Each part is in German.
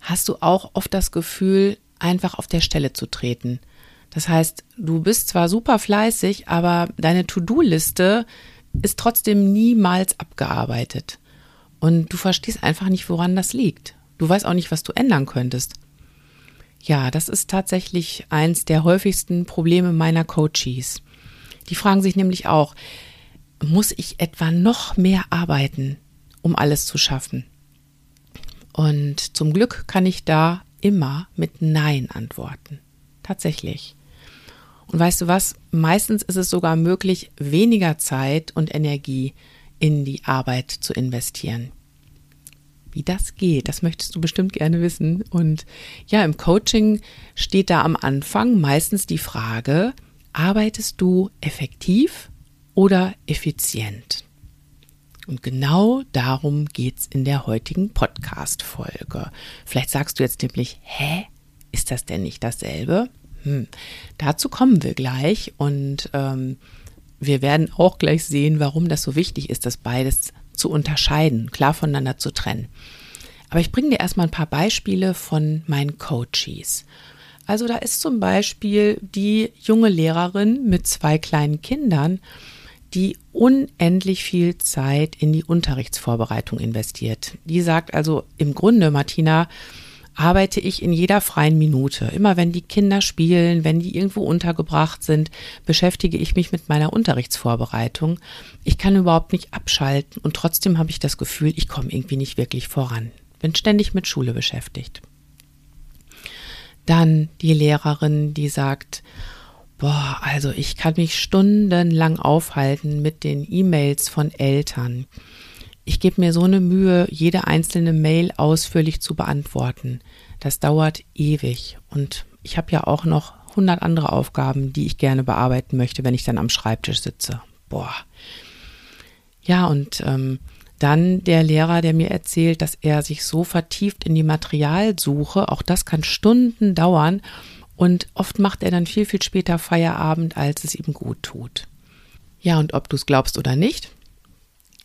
hast du auch oft das Gefühl, einfach auf der Stelle zu treten. Das heißt, du bist zwar super fleißig, aber deine To-Do-Liste ist trotzdem niemals abgearbeitet. Und du verstehst einfach nicht, woran das liegt. Du weißt auch nicht, was du ändern könntest. Ja, das ist tatsächlich eins der häufigsten Probleme meiner Coaches. Die fragen sich nämlich auch, muss ich etwa noch mehr arbeiten, um alles zu schaffen? Und zum Glück kann ich da immer mit Nein antworten. Tatsächlich. Und weißt du was? Meistens ist es sogar möglich, weniger Zeit und Energie in die Arbeit zu investieren. Wie das geht, das möchtest du bestimmt gerne wissen. Und ja, im Coaching steht da am Anfang meistens die Frage, arbeitest du effektiv oder effizient? Und genau darum geht's in der heutigen Podcast-Folge. Vielleicht sagst du jetzt nämlich, hä? Ist das denn nicht dasselbe? Hm. Dazu kommen wir gleich und ähm, wir werden auch gleich sehen, warum das so wichtig ist, das beides zu unterscheiden, klar voneinander zu trennen. Aber ich bringe dir erstmal ein paar Beispiele von meinen Coaches. Also da ist zum Beispiel die junge Lehrerin mit zwei kleinen Kindern die unendlich viel Zeit in die Unterrichtsvorbereitung investiert. Die sagt also im Grunde, Martina, arbeite ich in jeder freien Minute. Immer wenn die Kinder spielen, wenn die irgendwo untergebracht sind, beschäftige ich mich mit meiner Unterrichtsvorbereitung. Ich kann überhaupt nicht abschalten und trotzdem habe ich das Gefühl, ich komme irgendwie nicht wirklich voran. Bin ständig mit Schule beschäftigt. Dann die Lehrerin, die sagt, Boah, also ich kann mich stundenlang aufhalten mit den E-Mails von Eltern. Ich gebe mir so eine Mühe, jede einzelne Mail ausführlich zu beantworten. Das dauert ewig und ich habe ja auch noch 100 andere Aufgaben, die ich gerne bearbeiten möchte, wenn ich dann am Schreibtisch sitze. Boah. Ja, und ähm, dann der Lehrer, der mir erzählt, dass er sich so vertieft in die Materialsuche, auch das kann Stunden dauern und oft macht er dann viel, viel später Feierabend, als es ihm gut tut. Ja, und ob du es glaubst oder nicht,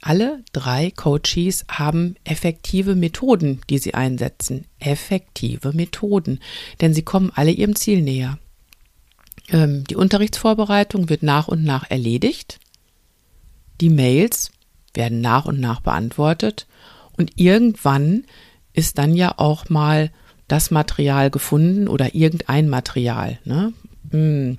alle drei Coaches haben effektive Methoden, die sie einsetzen. Effektive Methoden, denn sie kommen alle ihrem Ziel näher. Ähm, die Unterrichtsvorbereitung wird nach und nach erledigt. Die Mails werden nach und nach beantwortet. Und irgendwann ist dann ja auch mal das Material gefunden oder irgendein Material. Ne? Hm.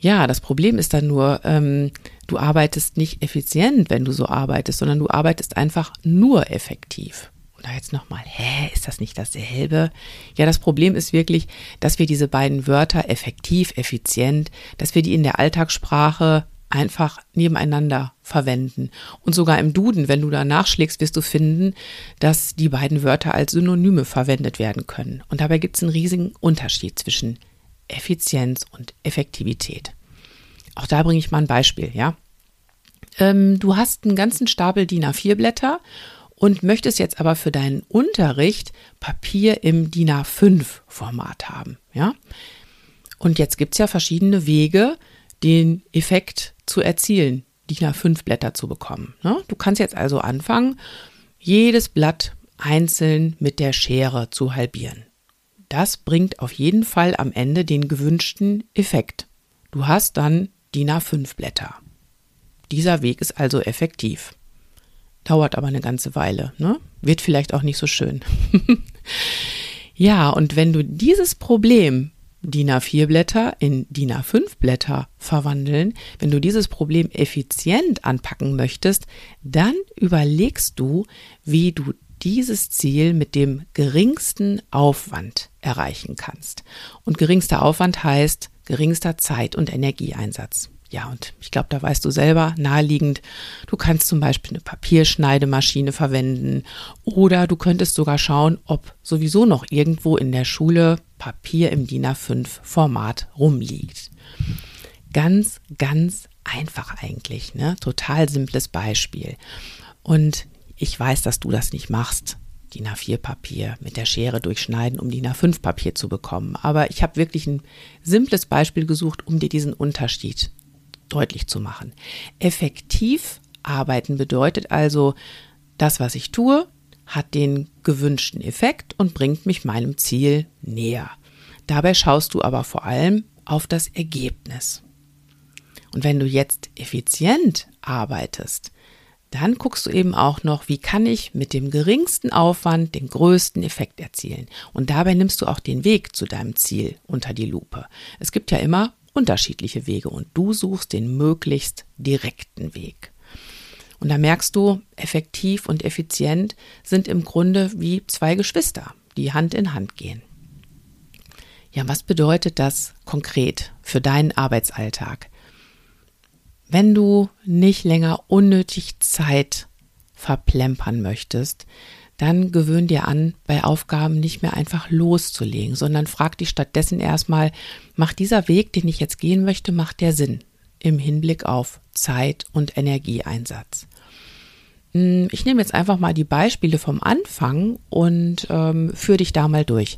Ja, das Problem ist dann nur, ähm, du arbeitest nicht effizient, wenn du so arbeitest, sondern du arbeitest einfach nur effektiv. Und da jetzt nochmal, hä, ist das nicht dasselbe? Ja, das Problem ist wirklich, dass wir diese beiden Wörter effektiv, effizient, dass wir die in der Alltagssprache einfach nebeneinander verwenden. Und sogar im Duden, wenn du da nachschlägst, wirst du finden, dass die beiden Wörter als Synonyme verwendet werden können. Und dabei gibt es einen riesigen Unterschied zwischen Effizienz und Effektivität. Auch da bringe ich mal ein Beispiel, ja. Ähm, du hast einen ganzen Stapel DIN A4-Blätter und möchtest jetzt aber für deinen Unterricht Papier im DIN A5-Format haben, ja. Und jetzt gibt es ja verschiedene Wege, den Effekt zu erzielen, DIN A5 Blätter zu bekommen. Ne? Du kannst jetzt also anfangen, jedes Blatt einzeln mit der Schere zu halbieren. Das bringt auf jeden Fall am Ende den gewünschten Effekt. Du hast dann DIN A5 Blätter. Dieser Weg ist also effektiv. Dauert aber eine ganze Weile, ne? Wird vielleicht auch nicht so schön. Ja, und wenn du dieses Problem DIN A4 Blätter in DIN A5 Blätter verwandeln, wenn du dieses Problem effizient anpacken möchtest, dann überlegst du, wie du dieses Ziel mit dem geringsten Aufwand erreichen kannst. Und geringster Aufwand heißt geringster Zeit- und Energieeinsatz. Ja, und ich glaube, da weißt du selber naheliegend, du kannst zum Beispiel eine Papierschneidemaschine verwenden oder du könntest sogar schauen, ob sowieso noch irgendwo in der Schule Papier im DIN A5 Format rumliegt. Ganz, ganz einfach eigentlich, ne? Total simples Beispiel. Und ich weiß, dass du das nicht machst. DIN A4 Papier mit der Schere durchschneiden, um DIN A5 Papier zu bekommen. Aber ich habe wirklich ein simples Beispiel gesucht, um dir diesen Unterschied deutlich zu machen. Effektiv arbeiten bedeutet also, das, was ich tue, hat den gewünschten Effekt und bringt mich meinem Ziel näher. Dabei schaust du aber vor allem auf das Ergebnis. Und wenn du jetzt effizient arbeitest, dann guckst du eben auch noch, wie kann ich mit dem geringsten Aufwand den größten Effekt erzielen. Und dabei nimmst du auch den Weg zu deinem Ziel unter die Lupe. Es gibt ja immer unterschiedliche Wege und du suchst den möglichst direkten Weg. Und da merkst du, effektiv und effizient sind im Grunde wie zwei Geschwister, die Hand in Hand gehen. Ja, was bedeutet das konkret für deinen Arbeitsalltag? Wenn du nicht länger unnötig Zeit verplempern möchtest, dann gewöhn dir an, bei Aufgaben nicht mehr einfach loszulegen, sondern frag dich stattdessen erstmal, macht dieser Weg, den ich jetzt gehen möchte, macht der Sinn im Hinblick auf Zeit und Energieeinsatz? Hm, ich nehme jetzt einfach mal die Beispiele vom Anfang und ähm, führe dich da mal durch.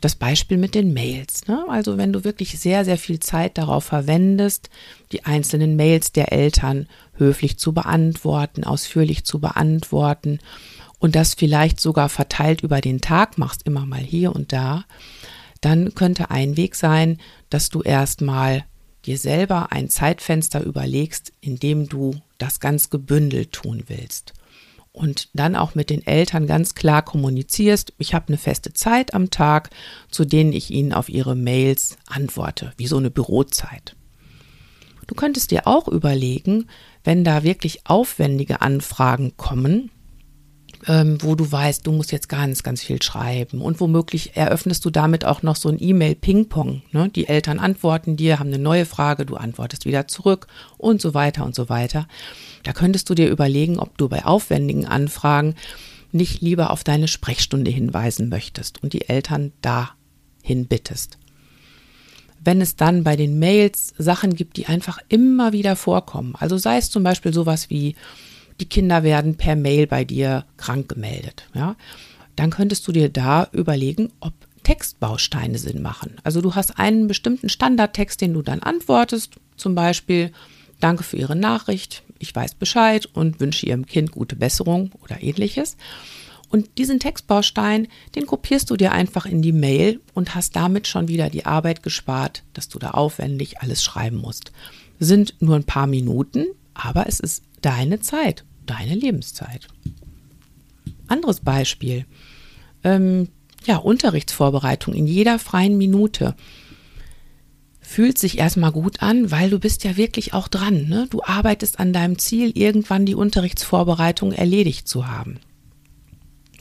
Das Beispiel mit den Mails. Ne? Also wenn du wirklich sehr, sehr viel Zeit darauf verwendest, die einzelnen Mails der Eltern höflich zu beantworten, ausführlich zu beantworten und das vielleicht sogar verteilt über den Tag machst, immer mal hier und da, dann könnte ein Weg sein, dass du erstmal dir selber ein Zeitfenster überlegst, in dem du das ganz gebündelt tun willst. Und dann auch mit den Eltern ganz klar kommunizierst, ich habe eine feste Zeit am Tag, zu denen ich ihnen auf ihre Mails antworte, wie so eine Bürozeit. Du könntest dir auch überlegen, wenn da wirklich aufwendige Anfragen kommen, ähm, wo du weißt, du musst jetzt ganz, ganz viel schreiben. Und womöglich eröffnest du damit auch noch so ein E-Mail-Ping-Pong. Ne? Die Eltern antworten dir, haben eine neue Frage, du antwortest wieder zurück und so weiter und so weiter. Da könntest du dir überlegen, ob du bei aufwendigen Anfragen nicht lieber auf deine Sprechstunde hinweisen möchtest und die Eltern dahin bittest. Wenn es dann bei den Mails Sachen gibt, die einfach immer wieder vorkommen, also sei es zum Beispiel sowas wie, die Kinder werden per Mail bei dir krank gemeldet, ja, dann könntest du dir da überlegen, ob Textbausteine Sinn machen. Also du hast einen bestimmten Standardtext, den du dann antwortest, zum Beispiel Danke für Ihre Nachricht, ich weiß Bescheid und wünsche Ihrem Kind gute Besserung oder ähnliches. Und diesen Textbaustein, den kopierst du dir einfach in die Mail und hast damit schon wieder die Arbeit gespart, dass du da aufwendig alles schreiben musst. Sind nur ein paar Minuten, aber es ist deine Zeit deine Lebenszeit. Anderes Beispiel. Ähm, ja, Unterrichtsvorbereitung in jeder freien Minute fühlt sich erstmal gut an, weil du bist ja wirklich auch dran. Ne? Du arbeitest an deinem Ziel, irgendwann die Unterrichtsvorbereitung erledigt zu haben.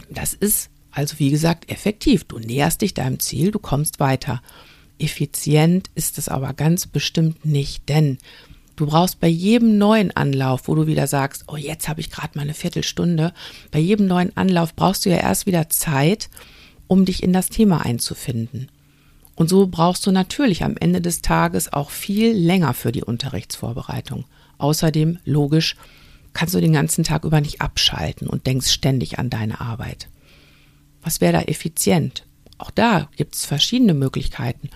Das ist also wie gesagt effektiv. Du näherst dich deinem Ziel, du kommst weiter. Effizient ist es aber ganz bestimmt nicht, denn Du brauchst bei jedem neuen Anlauf, wo du wieder sagst, oh, jetzt habe ich gerade mal eine Viertelstunde, bei jedem neuen Anlauf brauchst du ja erst wieder Zeit, um dich in das Thema einzufinden. Und so brauchst du natürlich am Ende des Tages auch viel länger für die Unterrichtsvorbereitung. Außerdem, logisch, kannst du den ganzen Tag über nicht abschalten und denkst ständig an deine Arbeit. Was wäre da effizient? Auch da gibt es verschiedene Möglichkeiten.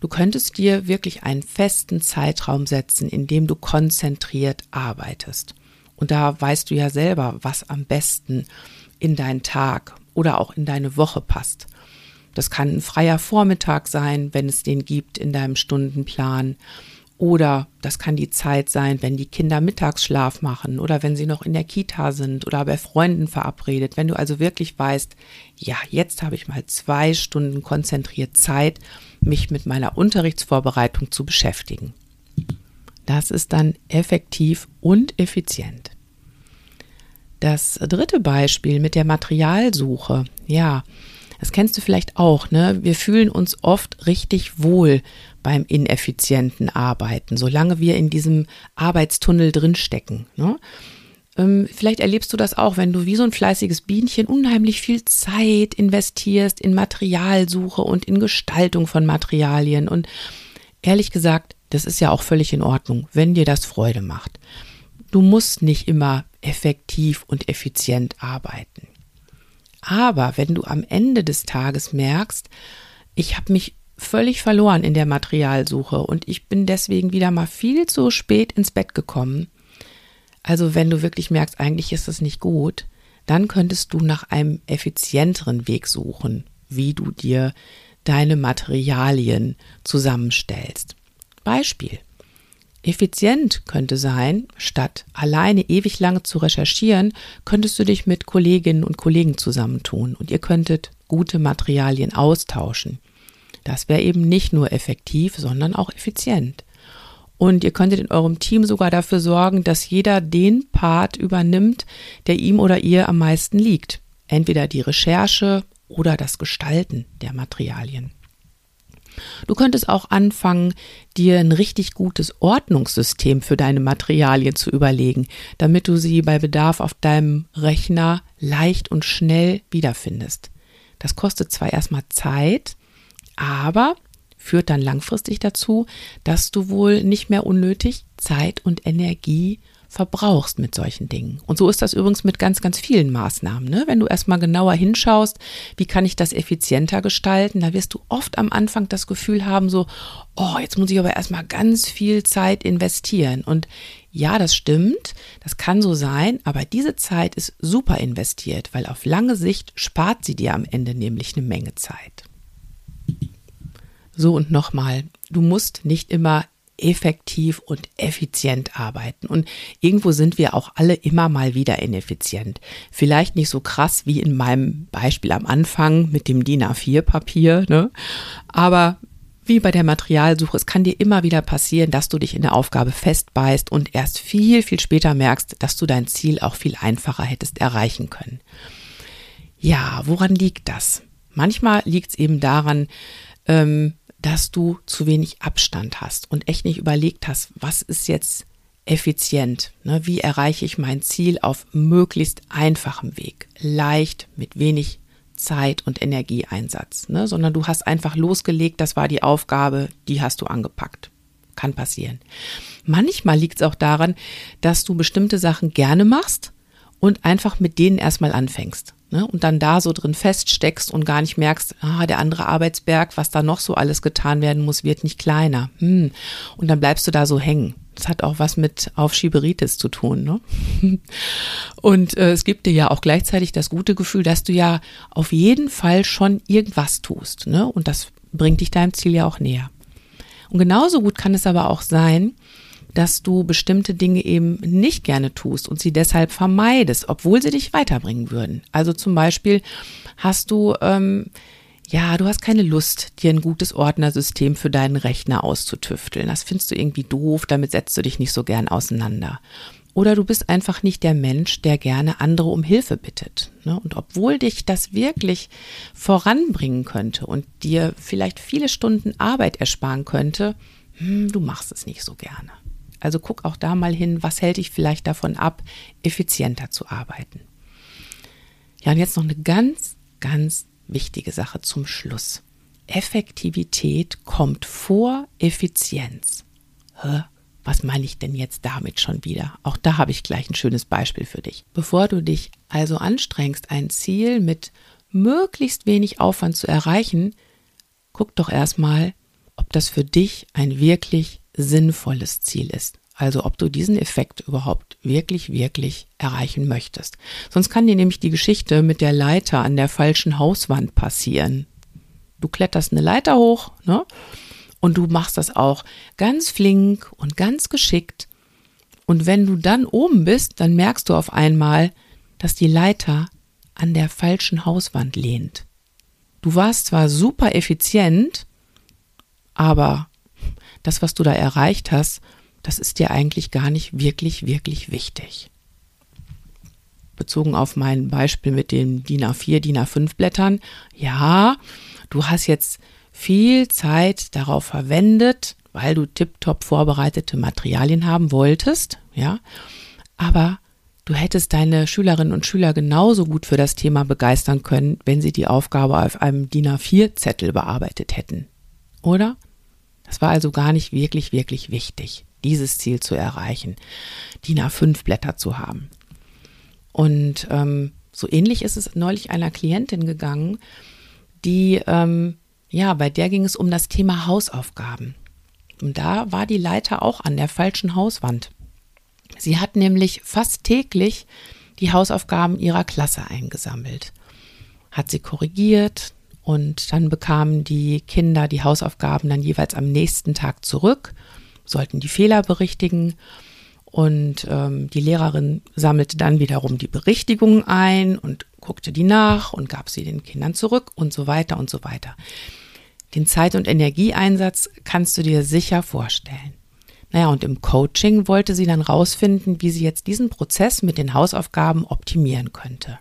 Du könntest dir wirklich einen festen Zeitraum setzen, in dem du konzentriert arbeitest. Und da weißt du ja selber, was am besten in deinen Tag oder auch in deine Woche passt. Das kann ein freier Vormittag sein, wenn es den gibt in deinem Stundenplan. Oder das kann die Zeit sein, wenn die Kinder Mittagsschlaf machen oder wenn sie noch in der Kita sind oder bei Freunden verabredet. Wenn du also wirklich weißt, ja, jetzt habe ich mal zwei Stunden konzentriert Zeit, mich mit meiner Unterrichtsvorbereitung zu beschäftigen. Das ist dann effektiv und effizient. Das dritte Beispiel mit der Materialsuche. Ja, das kennst du vielleicht auch, ne? Wir fühlen uns oft richtig wohl beim ineffizienten Arbeiten, solange wir in diesem Arbeitstunnel drinstecken. Ne? Ähm, vielleicht erlebst du das auch, wenn du wie so ein fleißiges Bienchen unheimlich viel Zeit investierst in Materialsuche und in Gestaltung von Materialien. Und ehrlich gesagt, das ist ja auch völlig in Ordnung, wenn dir das Freude macht. Du musst nicht immer effektiv und effizient arbeiten. Aber wenn du am Ende des Tages merkst, ich habe mich völlig verloren in der Materialsuche und ich bin deswegen wieder mal viel zu spät ins Bett gekommen. Also wenn du wirklich merkst, eigentlich ist das nicht gut, dann könntest du nach einem effizienteren Weg suchen, wie du dir deine Materialien zusammenstellst. Beispiel. Effizient könnte sein, statt alleine ewig lange zu recherchieren, könntest du dich mit Kolleginnen und Kollegen zusammentun und ihr könntet gute Materialien austauschen. Das wäre eben nicht nur effektiv, sondern auch effizient. Und ihr könntet in eurem Team sogar dafür sorgen, dass jeder den Part übernimmt, der ihm oder ihr am meisten liegt. Entweder die Recherche oder das Gestalten der Materialien. Du könntest auch anfangen, dir ein richtig gutes Ordnungssystem für deine Materialien zu überlegen, damit du sie bei Bedarf auf deinem Rechner leicht und schnell wiederfindest. Das kostet zwar erstmal Zeit, aber führt dann langfristig dazu, dass du wohl nicht mehr unnötig Zeit und Energie verbrauchst mit solchen Dingen. Und so ist das übrigens mit ganz, ganz vielen Maßnahmen. Ne? Wenn du erstmal genauer hinschaust, wie kann ich das effizienter gestalten, da wirst du oft am Anfang das Gefühl haben, so, oh, jetzt muss ich aber erstmal ganz viel Zeit investieren. Und ja, das stimmt, das kann so sein, aber diese Zeit ist super investiert, weil auf lange Sicht spart sie dir am Ende nämlich eine Menge Zeit. So und nochmal, du musst nicht immer effektiv und effizient arbeiten. Und irgendwo sind wir auch alle immer mal wieder ineffizient. Vielleicht nicht so krass wie in meinem Beispiel am Anfang mit dem DIN A4-Papier, ne? aber wie bei der Materialsuche, es kann dir immer wieder passieren, dass du dich in der Aufgabe festbeißt und erst viel, viel später merkst, dass du dein Ziel auch viel einfacher hättest erreichen können. Ja, woran liegt das? Manchmal liegt es eben daran, ähm, dass du zu wenig Abstand hast und echt nicht überlegt hast, was ist jetzt effizient? Ne? Wie erreiche ich mein Ziel auf möglichst einfachem Weg? Leicht, mit wenig Zeit und Energieeinsatz, ne? sondern du hast einfach losgelegt, das war die Aufgabe, die hast du angepackt. Kann passieren. Manchmal liegt es auch daran, dass du bestimmte Sachen gerne machst und einfach mit denen erstmal anfängst ne, und dann da so drin feststeckst und gar nicht merkst, ah, der andere Arbeitsberg, was da noch so alles getan werden muss, wird nicht kleiner. Hm. Und dann bleibst du da so hängen. Das hat auch was mit Aufschieberitis zu tun. Ne? Und äh, es gibt dir ja auch gleichzeitig das gute Gefühl, dass du ja auf jeden Fall schon irgendwas tust. Ne? Und das bringt dich deinem Ziel ja auch näher. Und genauso gut kann es aber auch sein, dass du bestimmte Dinge eben nicht gerne tust und sie deshalb vermeidest, obwohl sie dich weiterbringen würden. Also zum Beispiel hast du, ähm, ja, du hast keine Lust, dir ein gutes Ordnersystem für deinen Rechner auszutüfteln. Das findest du irgendwie doof, damit setzt du dich nicht so gern auseinander. Oder du bist einfach nicht der Mensch, der gerne andere um Hilfe bittet. Ne? Und obwohl dich das wirklich voranbringen könnte und dir vielleicht viele Stunden Arbeit ersparen könnte, hm, du machst es nicht so gerne. Also guck auch da mal hin, was hält dich vielleicht davon ab, effizienter zu arbeiten. Ja, und jetzt noch eine ganz, ganz wichtige Sache zum Schluss. Effektivität kommt vor Effizienz. Hä? Was meine ich denn jetzt damit schon wieder? Auch da habe ich gleich ein schönes Beispiel für dich. Bevor du dich also anstrengst, ein Ziel mit möglichst wenig Aufwand zu erreichen, guck doch erstmal, ob das für dich ein wirklich sinnvolles Ziel ist. Also ob du diesen Effekt überhaupt wirklich, wirklich erreichen möchtest. Sonst kann dir nämlich die Geschichte mit der Leiter an der falschen Hauswand passieren. Du kletterst eine Leiter hoch, ne? Und du machst das auch ganz flink und ganz geschickt. Und wenn du dann oben bist, dann merkst du auf einmal, dass die Leiter an der falschen Hauswand lehnt. Du warst zwar super effizient, aber das, was du da erreicht hast, das ist dir eigentlich gar nicht wirklich, wirklich wichtig. Bezogen auf mein Beispiel mit den DIN A4, DIN A5 Blättern, ja, du hast jetzt viel Zeit darauf verwendet, weil du tiptop vorbereitete Materialien haben wolltest, ja, aber du hättest deine Schülerinnen und Schüler genauso gut für das Thema begeistern können, wenn sie die Aufgabe auf einem DIN A4-Zettel bearbeitet hätten. Oder? Das war also gar nicht wirklich, wirklich wichtig, dieses Ziel zu erreichen, DIN A5 Blätter zu haben. Und ähm, so ähnlich ist es neulich einer Klientin gegangen, die, ähm, ja, bei der ging es um das Thema Hausaufgaben. Und da war die Leiter auch an der falschen Hauswand. Sie hat nämlich fast täglich die Hausaufgaben ihrer Klasse eingesammelt, hat sie korrigiert und dann bekamen die Kinder die Hausaufgaben dann jeweils am nächsten Tag zurück, sollten die Fehler berichtigen und ähm, die Lehrerin sammelte dann wiederum die Berichtigungen ein und guckte die nach und gab sie den Kindern zurück und so weiter und so weiter. Den Zeit- und Energieeinsatz kannst du dir sicher vorstellen. Naja, und im Coaching wollte sie dann rausfinden, wie sie jetzt diesen Prozess mit den Hausaufgaben optimieren könnte.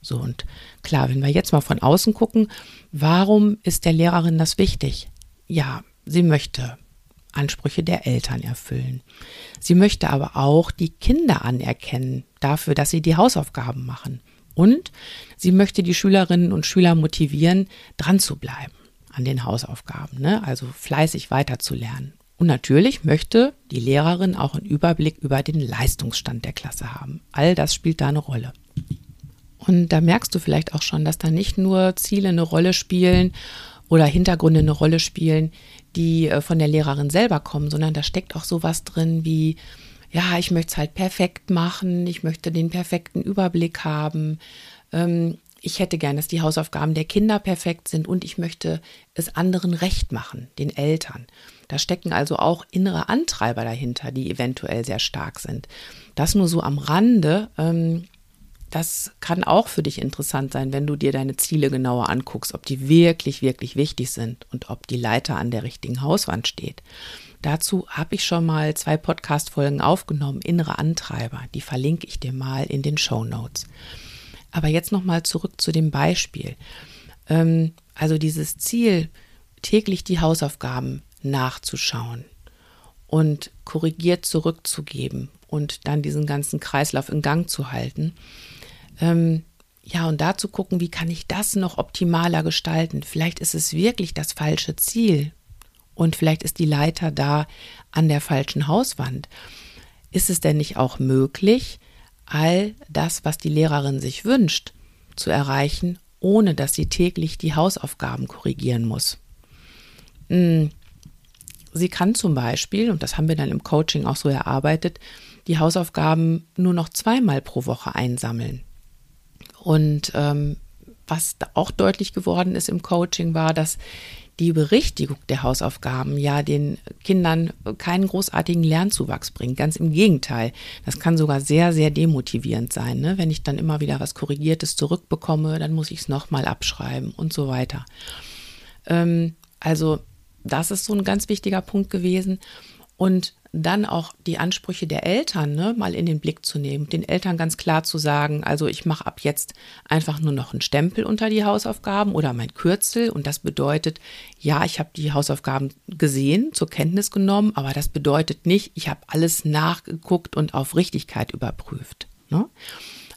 So, und klar, wenn wir jetzt mal von außen gucken, warum ist der Lehrerin das wichtig? Ja, sie möchte Ansprüche der Eltern erfüllen. Sie möchte aber auch die Kinder anerkennen dafür, dass sie die Hausaufgaben machen. Und sie möchte die Schülerinnen und Schüler motivieren, dran zu bleiben an den Hausaufgaben, ne? also fleißig weiterzulernen. Und natürlich möchte die Lehrerin auch einen Überblick über den Leistungsstand der Klasse haben. All das spielt da eine Rolle. Und da merkst du vielleicht auch schon, dass da nicht nur Ziele eine Rolle spielen oder Hintergründe eine Rolle spielen, die äh, von der Lehrerin selber kommen, sondern da steckt auch sowas drin wie, ja, ich möchte es halt perfekt machen, ich möchte den perfekten Überblick haben, ähm, ich hätte gern, dass die Hausaufgaben der Kinder perfekt sind und ich möchte es anderen recht machen, den Eltern. Da stecken also auch innere Antreiber dahinter, die eventuell sehr stark sind. Das nur so am Rande. Ähm, das kann auch für dich interessant sein, wenn du dir deine Ziele genauer anguckst, ob die wirklich, wirklich wichtig sind und ob die Leiter an der richtigen Hauswand steht. Dazu habe ich schon mal zwei Podcast-Folgen aufgenommen, innere Antreiber. Die verlinke ich dir mal in den Show Notes. Aber jetzt nochmal zurück zu dem Beispiel. Ähm, also dieses Ziel, täglich die Hausaufgaben nachzuschauen und korrigiert zurückzugeben und dann diesen ganzen Kreislauf in Gang zu halten. Ähm, ja, und da zu gucken, wie kann ich das noch optimaler gestalten? Vielleicht ist es wirklich das falsche Ziel und vielleicht ist die Leiter da an der falschen Hauswand. Ist es denn nicht auch möglich, all das, was die Lehrerin sich wünscht, zu erreichen, ohne dass sie täglich die Hausaufgaben korrigieren muss? Hm, Sie kann zum Beispiel, und das haben wir dann im Coaching auch so erarbeitet, die Hausaufgaben nur noch zweimal pro Woche einsammeln. Und ähm, was auch deutlich geworden ist im Coaching war, dass die Berichtigung der Hausaufgaben ja den Kindern keinen großartigen Lernzuwachs bringt. Ganz im Gegenteil. Das kann sogar sehr, sehr demotivierend sein. Ne? Wenn ich dann immer wieder was Korrigiertes zurückbekomme, dann muss ich es nochmal abschreiben und so weiter. Ähm, also das ist so ein ganz wichtiger Punkt gewesen. Und dann auch die Ansprüche der Eltern ne, mal in den Blick zu nehmen, den Eltern ganz klar zu sagen, also ich mache ab jetzt einfach nur noch einen Stempel unter die Hausaufgaben oder mein Kürzel und das bedeutet, ja, ich habe die Hausaufgaben gesehen, zur Kenntnis genommen, aber das bedeutet nicht, ich habe alles nachgeguckt und auf Richtigkeit überprüft. Ne?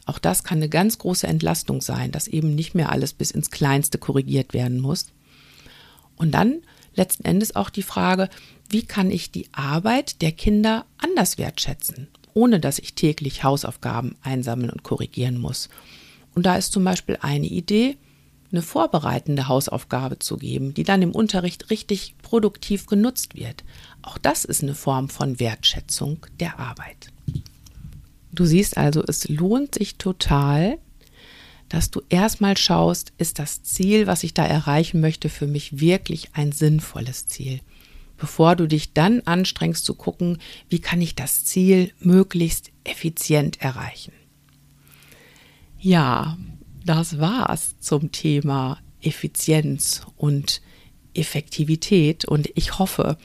Auch das kann eine ganz große Entlastung sein, dass eben nicht mehr alles bis ins Kleinste korrigiert werden muss. Und dann letzten Endes auch die Frage, wie kann ich die Arbeit der Kinder anders wertschätzen, ohne dass ich täglich Hausaufgaben einsammeln und korrigieren muss. Und da ist zum Beispiel eine Idee, eine vorbereitende Hausaufgabe zu geben, die dann im Unterricht richtig produktiv genutzt wird. Auch das ist eine Form von Wertschätzung der Arbeit. Du siehst also, es lohnt sich total, dass du erstmal schaust, ist das Ziel, was ich da erreichen möchte, für mich wirklich ein sinnvolles Ziel. Bevor du dich dann anstrengst zu gucken, wie kann ich das Ziel möglichst effizient erreichen. Ja, das war's zum Thema Effizienz und Effektivität und ich hoffe,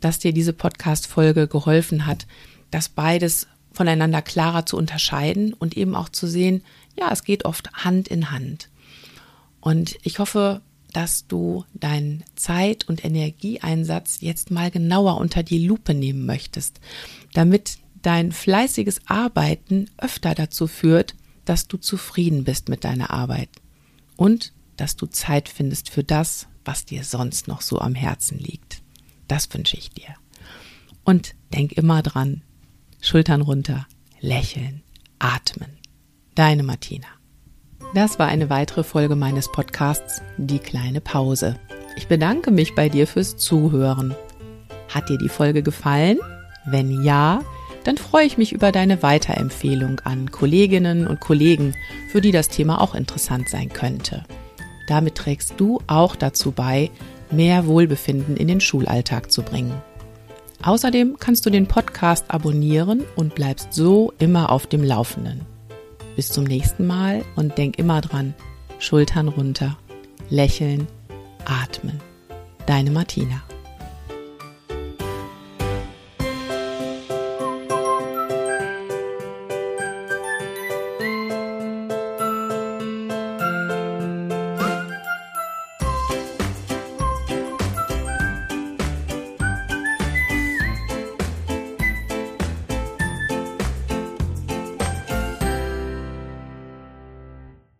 dass dir diese Podcast-Folge geholfen hat, das beides voneinander klarer zu unterscheiden und eben auch zu sehen, ja, es geht oft Hand in Hand. Und ich hoffe, dass du deinen Zeit- und Energieeinsatz jetzt mal genauer unter die Lupe nehmen möchtest, damit dein fleißiges Arbeiten öfter dazu führt, dass du zufrieden bist mit deiner Arbeit und dass du Zeit findest für das, was dir sonst noch so am Herzen liegt. Das wünsche ich dir. Und denk immer dran, Schultern runter, lächeln, atmen. Deine Martina. Das war eine weitere Folge meines Podcasts Die kleine Pause. Ich bedanke mich bei dir fürs Zuhören. Hat dir die Folge gefallen? Wenn ja, dann freue ich mich über deine Weiterempfehlung an Kolleginnen und Kollegen, für die das Thema auch interessant sein könnte. Damit trägst du auch dazu bei, mehr Wohlbefinden in den Schulalltag zu bringen. Außerdem kannst du den Podcast abonnieren und bleibst so immer auf dem Laufenden. Bis zum nächsten Mal und denk immer dran, Schultern runter, lächeln, atmen. Deine Martina.